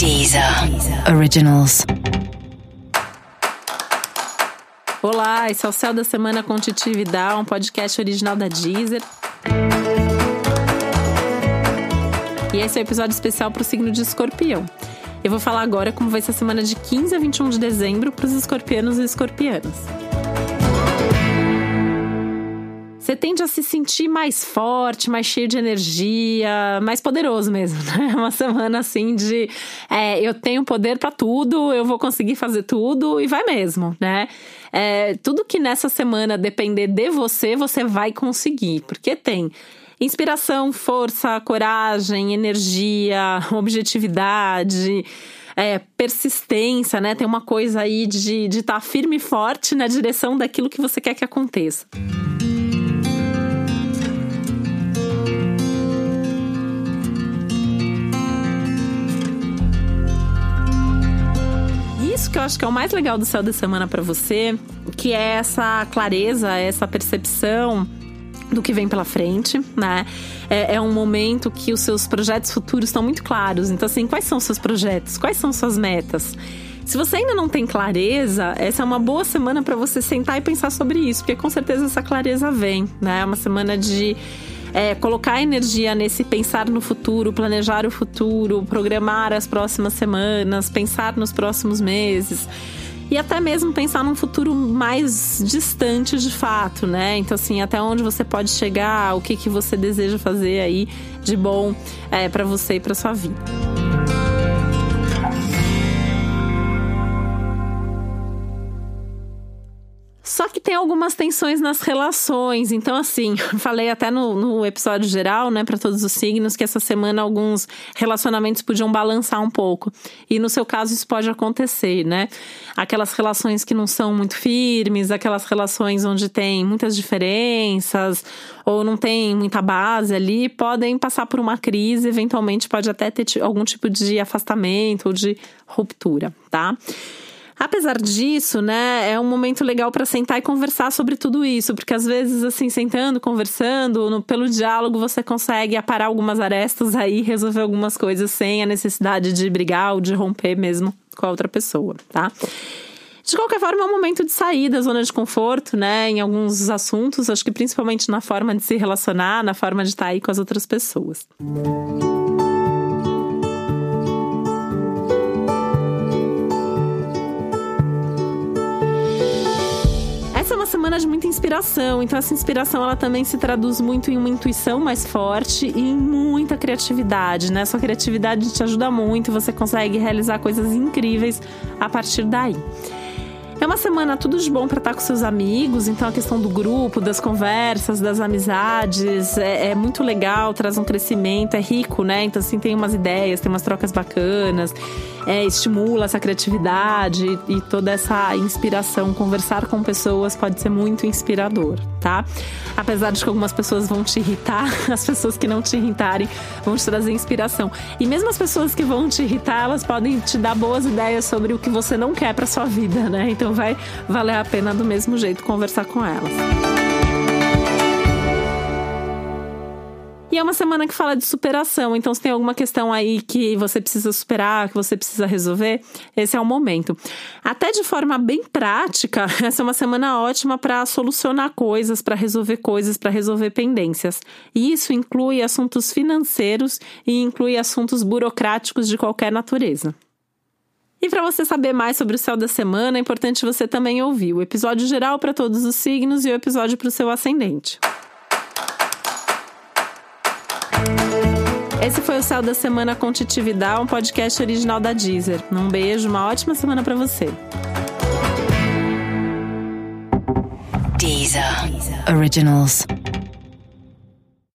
Deezer Originals. Olá, esse é o Céu da Semana com Titi Vidal, um podcast original da Deezer. E esse é o um episódio especial para o signo de escorpião. Eu vou falar agora como vai ser a semana de 15 a 21 de dezembro para os escorpianos e escorpianas. Você tende a se sentir mais forte, mais cheio de energia, mais poderoso mesmo, né? Uma semana assim de é, eu tenho poder para tudo, eu vou conseguir fazer tudo e vai mesmo, né? É, tudo que nessa semana depender de você, você vai conseguir, porque tem inspiração, força, coragem, energia, objetividade. É, persistência, né? Tem uma coisa aí de estar tá firme e forte na direção daquilo que você quer que aconteça. Que eu acho que é o mais legal do céu da semana para você, que é essa clareza, essa percepção do que vem pela frente, né? É, é, um momento que os seus projetos futuros estão muito claros. Então, assim, quais são os seus projetos? Quais são suas metas? Se você ainda não tem clareza, essa é uma boa semana para você sentar e pensar sobre isso, porque com certeza essa clareza vem, né? É uma semana de é, colocar energia nesse pensar no futuro, planejar o futuro, programar as próximas semanas, pensar nos próximos meses e até mesmo pensar num futuro mais distante de fato, né? Então, assim, até onde você pode chegar, o que, que você deseja fazer aí de bom é, para você e para sua vida. Que tem algumas tensões nas relações. Então, assim, falei até no, no episódio geral, né, para todos os signos, que essa semana alguns relacionamentos podiam balançar um pouco. E no seu caso, isso pode acontecer, né? Aquelas relações que não são muito firmes, aquelas relações onde tem muitas diferenças, ou não tem muita base ali, podem passar por uma crise, eventualmente pode até ter algum tipo de afastamento ou de ruptura, tá? Apesar disso, né, é um momento legal para sentar e conversar sobre tudo isso, porque às vezes, assim, sentando, conversando, no, pelo diálogo, você consegue aparar algumas arestas aí, resolver algumas coisas sem a necessidade de brigar ou de romper mesmo com a outra pessoa, tá? De qualquer forma, é um momento de sair da zona de conforto, né? Em alguns assuntos, acho que principalmente na forma de se relacionar, na forma de estar aí com as outras pessoas. Música semana de muita inspiração, então essa inspiração ela também se traduz muito em uma intuição mais forte e em muita criatividade, né? Sua criatividade te ajuda muito, você consegue realizar coisas incríveis a partir daí. É uma semana tudo de bom para estar com seus amigos, então a questão do grupo, das conversas, das amizades é, é, muito legal, traz um crescimento, é rico, né? Então, assim, tem umas ideias, tem umas trocas bacanas, é, estimula essa criatividade e toda essa inspiração. Conversar com pessoas pode ser muito inspirador, tá? Apesar de que algumas pessoas vão te irritar, as pessoas que não te irritarem vão te trazer inspiração. E mesmo as pessoas que vão te irritar, elas podem te dar boas ideias sobre o que você não quer para sua vida, né? Então, vai valer a pena do mesmo jeito conversar com elas. E é uma semana que fala de superação, então se tem alguma questão aí que você precisa superar, que você precisa resolver, esse é o momento. Até de forma bem prática, essa é uma semana ótima para solucionar coisas, para resolver coisas, para resolver pendências. E isso inclui assuntos financeiros e inclui assuntos burocráticos de qualquer natureza. E para você saber mais sobre o céu da semana, é importante você também ouvir o episódio geral para todos os signos e o episódio para o seu ascendente. Esse foi o Céu da Semana com Titi Vidal, um podcast original da Deezer. Um beijo, uma ótima semana para você. Deezer. Originals.